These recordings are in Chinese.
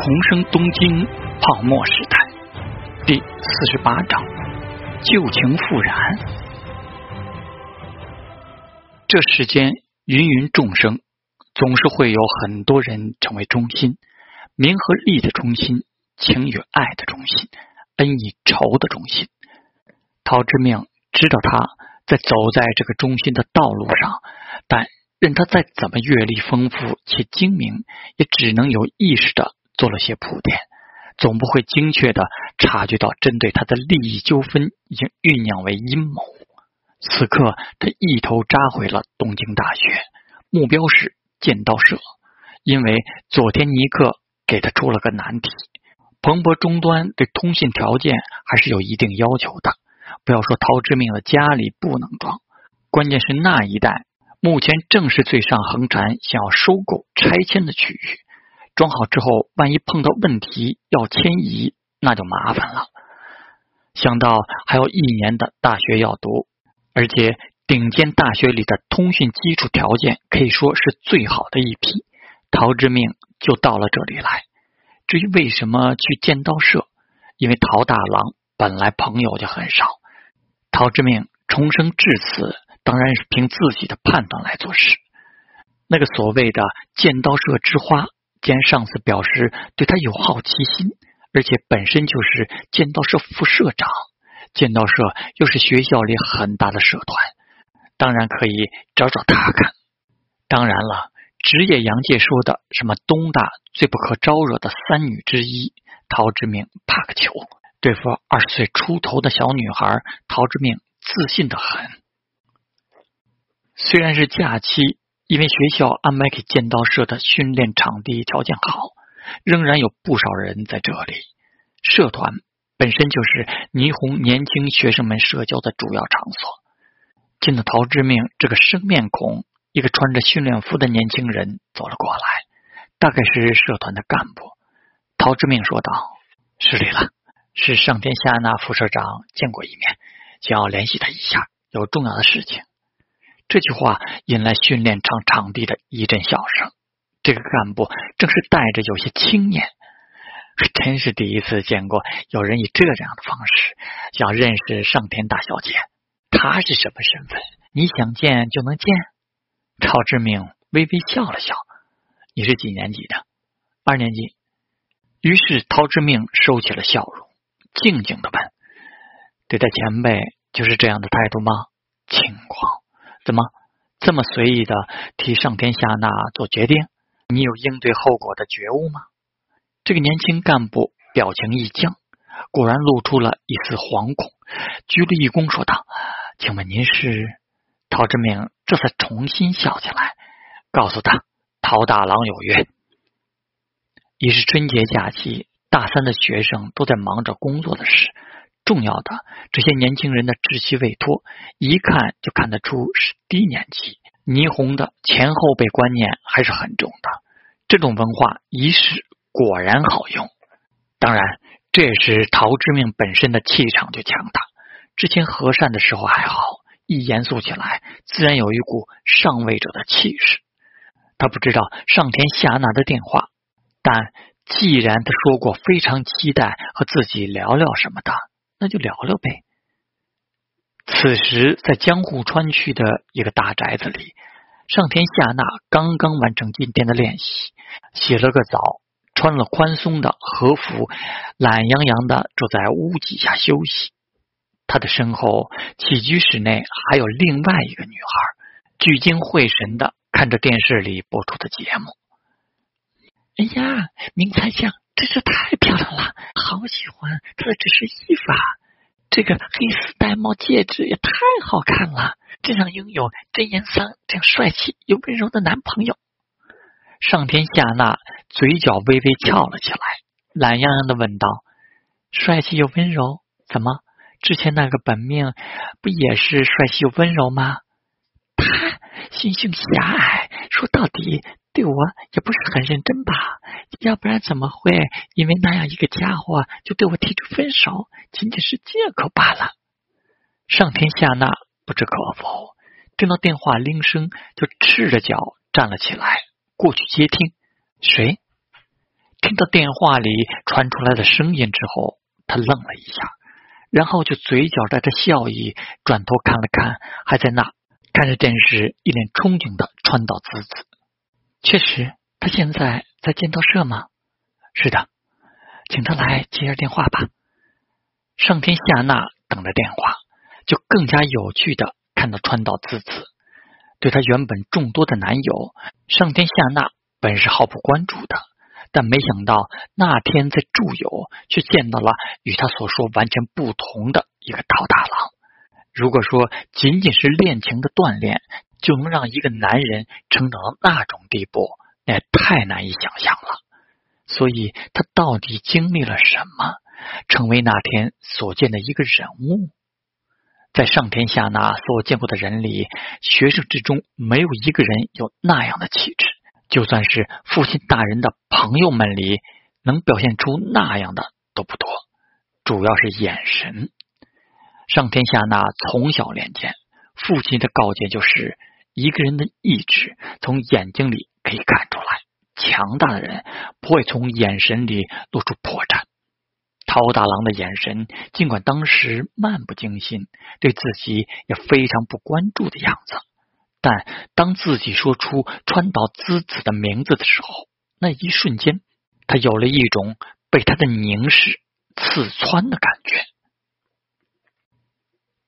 重生东京泡沫时代第四十八章旧情复燃。这世间芸芸众生，总是会有很多人成为中心，名和利的中心，情与爱的中心，恩与仇的中心。陶之命知道他在走在这个中心的道路上，但任他再怎么阅历丰富且精明，也只能有意识的。做了些铺垫，总不会精确的察觉到针对他的利益纠纷已经酝酿为阴谋。此刻，他一头扎回了东京大学，目标是剑道社，因为佐田尼克给他出了个难题：彭博终端对通信条件还是有一定要求的。不要说陶之命的家里不能装，关键是那一带目前正是最上横禅想要收购拆迁的区域。装好之后，万一碰到问题要迁移，那就麻烦了。想到还有一年的大学要读，而且顶尖大学里的通讯基础条件可以说是最好的一批，陶之命就到了这里来。至于为什么去剑道社，因为陶大郎本来朋友就很少，陶之命重生至此，当然是凭自己的判断来做事。那个所谓的剑道社之花。既然上司表示对他有好奇心，而且本身就是剑道社副社长，剑道社又是学校里很大的社团，当然可以找找他看。当然了，职业杨介说的什么东大最不可招惹的三女之一陶之命，怕个球！对付二十岁出头的小女孩，陶之命自信的很。虽然是假期。因为学校安排给剑道社的训练场地条件好，仍然有不少人在这里。社团本身就是霓虹年轻学生们社交的主要场所。见到陶之命这个生面孔，一个穿着训练服的年轻人走了过来，大概是社团的干部。陶之命说道：“失礼了，是上天下那副社长见过一面，想要联系他一下，有重要的事情。”这句话引来训练场场地的一阵笑声。这个干部正是带着有些轻念，真是第一次见过有人以这样的方式想认识上天大小姐。她是什么身份？你想见就能见？赵志明微微笑了笑：“你是几年级的？二年级。”于是陶之命收起了笑容，静静的问：“对待前辈就是这样的态度吗？”轻狂。怎么这么随意的替上天下那做决定？你有应对后果的觉悟吗？这个年轻干部表情一僵，果然露出了一丝惶恐，鞠了一躬说道：“请问您是？”陶志明这才重新笑起来，告诉他：“陶大郎有约。”已是春节假期，大三的学生都在忙着工作的事。重要的这些年轻人的稚气未脱，一看就看得出是低年级。霓虹的前后辈观念还是很重的，这种文化仪式果然好用。当然，这也是陶之命本身的气场就强大。之前和善的时候还好，一严肃起来，自然有一股上位者的气势。他不知道上天下纳的电话，但既然他说过非常期待和自己聊聊什么的。那就聊聊呗。此时，在江户川区的一个大宅子里，上田夏娜刚刚完成今天的练习，洗了个澡，穿了宽松的和服，懒洋洋的坐在屋脊下休息。他的身后，起居室内还有另外一个女孩，聚精会神的看着电视里播出的节目。哎呀，明彩酱！真是太漂亮了，好喜欢她的这身衣服啊！这个黑丝玳瑁戒指也太好看了，真想拥有真言桑这样帅气又温柔的男朋友。上天下那嘴角微微翘了起来，懒洋洋的问道：“帅气又温柔，怎么之前那个本命不也是帅气又温柔吗？”他心胸狭隘，说到底。对我也不是很认真吧？要不然怎么会因为那样一个家伙就对我提出分手？仅仅是借口罢了。上天下那不知可否，听到电话铃声就赤着脚站了起来，过去接听。谁？听到电话里传出来的声音之后，他愣了一下，然后就嘴角带着笑意，转头看了看还在那看着电视、一脸憧憬的川岛滋子。确实，他现在在剑道社吗？是的，请他来接下电话吧。上天下那等着电话，就更加有趣的看到川岛滋子。对他原本众多的男友，上天下那本是毫不关注的。但没想到那天在住友，却见到了与他所说完全不同的一个陶大郎。如果说仅仅是恋情的锻炼就能让一个男人成长到那种地步，那太难以想象了。所以，他到底经历了什么，成为那天所见的一个人物？在上天下那所见过的人里，学生之中没有一个人有那样的气质。就算是父亲大人的朋友们里，能表现出那样的都不多，主要是眼神。上天下那从小练剑，父亲的告诫就是：一个人的意志从眼睛里可以看出来，强大的人不会从眼神里露出破绽。陶大郎的眼神，尽管当时漫不经心，对自己也非常不关注的样子。但当自己说出川岛滋子的名字的时候，那一瞬间，他有了一种被他的凝视刺穿的感觉。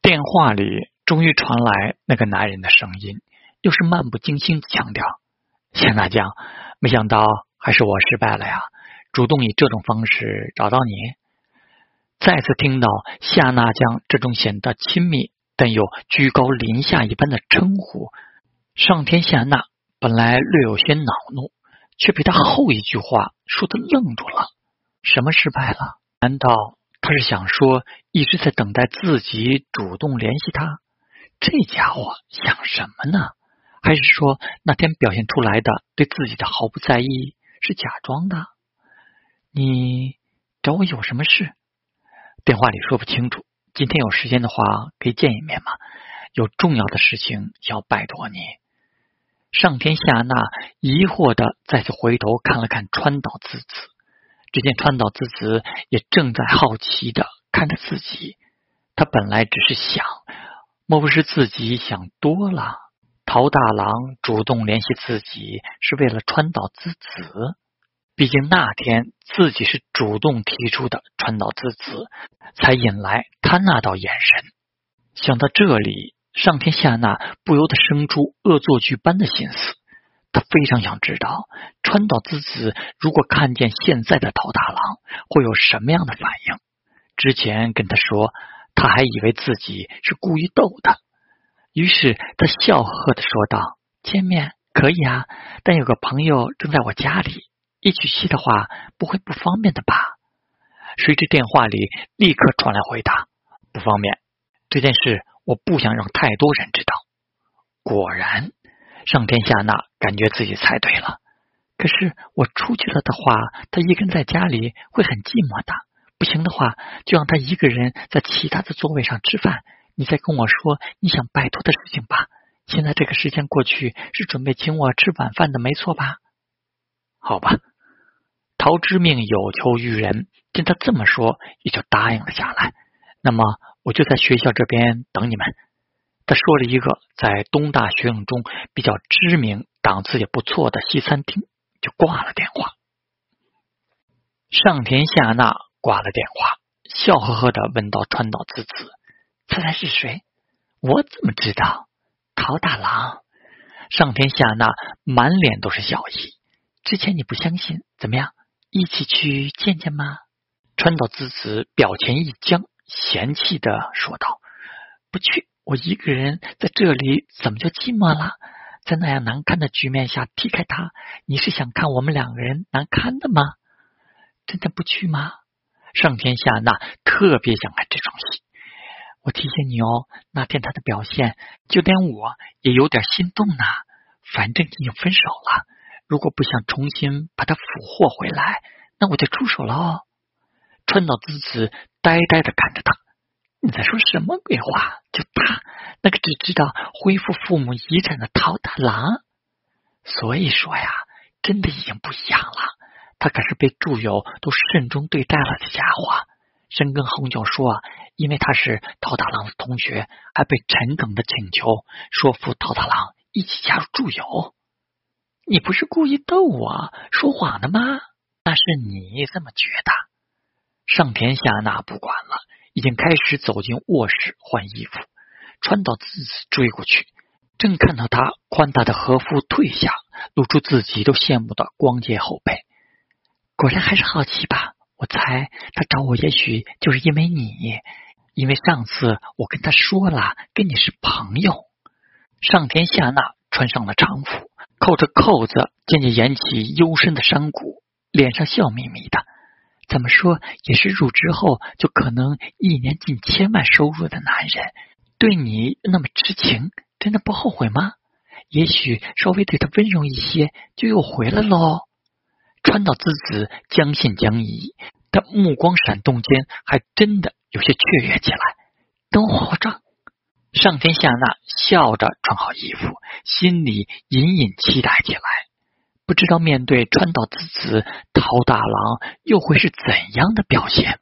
电话里终于传来那个男人的声音，又是漫不经心的强调：“谢大将，没想到还是我失败了呀！主动以这种方式找到你。”再次听到夏娜酱这种显得亲密。但又居高临下一般的称呼，上天下娜本来略有些恼怒，却被他后一句话说的愣住了。什么失败了？难道他是想说一直在等待自己主动联系他？这家伙想什么呢？还是说那天表现出来的对自己的毫不在意是假装的？你找我有什么事？电话里说不清楚。今天有时间的话，可以见一面吗？有重要的事情要拜托你。上天下那疑惑的再次回头看了看川岛自子，只见川岛自子也正在好奇的看着自己。他本来只是想，莫不是自己想多了？陶大郎主动联系自己是为了川岛滋子。毕竟那天自己是主动提出的，川岛滋子才引来他那道眼神。想到这里，上天下那不由得生出恶作剧般的心思。他非常想知道，川岛之子如果看见现在的陶大郎，会有什么样的反应。之前跟他说，他还以为自己是故意逗他。于是他笑呵呵的说道：“见面可以啊，但有个朋友正在我家里。”一起去的话不会不方便的吧？谁知电话里立刻传来回答：“不方便，这件事我不想让太多人知道。”果然，上天下那感觉自己猜对了。可是我出去了的话，他一个人在家里会很寂寞的。不行的话，就让他一个人在其他的座位上吃饭。你再跟我说你想拜托的事情吧。现在这个时间过去，是准备请我吃晚饭的，没错吧？好吧。陶之命有求于人，见他这么说，也就答应了下来。那么我就在学校这边等你们。他说了一个在东大学生中比较知名、档次也不错的西餐厅，就挂了电话。上田夏娜挂了电话，笑呵呵的问道：“川岛滋子，猜猜是谁？我怎么知道？陶大郎。”上天下那满脸都是笑意。之前你不相信，怎么样？一起去见见吗？川岛滋子表情一僵，嫌弃的说道：“不去，我一个人在这里怎么就寂寞了？在那样难看的局面下踢开他，你是想看我们两个人难堪的吗？真的不去吗？”上天下那特别想看这场戏。我提醒你哦，那天他的表现，就连我也有点心动呢。反正已经分手了。如果不想重新把他俘获回来，那我就出手了哦。川岛滋子呆呆的看着他，你在说什么鬼话？就他那个只知道恢复父母遗产的桃大郎，所以说呀，真的已经不一样了。他可是被祝友都慎重对待了的家伙。深耕红就说啊，因为他是陶大郎的同学，还被陈耿的请求说服陶大郎一起加入祝友。你不是故意逗我说谎的吗？那是你这么觉得。上田夏娜不管了，已经开始走进卧室换衣服。川岛自己追过去，正看到他宽大的和服退下，露出自己都羡慕的光洁后背。果然还是好奇吧？我猜他找我，也许就是因为你，因为上次我跟他说了，跟你是朋友。上天下娜穿上了长服，扣着扣子，渐渐掩起幽深的山谷，脸上笑眯眯的。怎么说也是入职后就可能一年近千万收入的男人。对你那么痴情，真的不后悔吗？也许稍微对他温柔一些，就又回来喽。川岛之子将信将疑，但目光闪动间，还真的有些雀跃起来。等我化化妆。上天下那笑着穿好衣服，心里隐隐期待起来。不知道面对川岛之子陶大郎，又会是怎样的表现？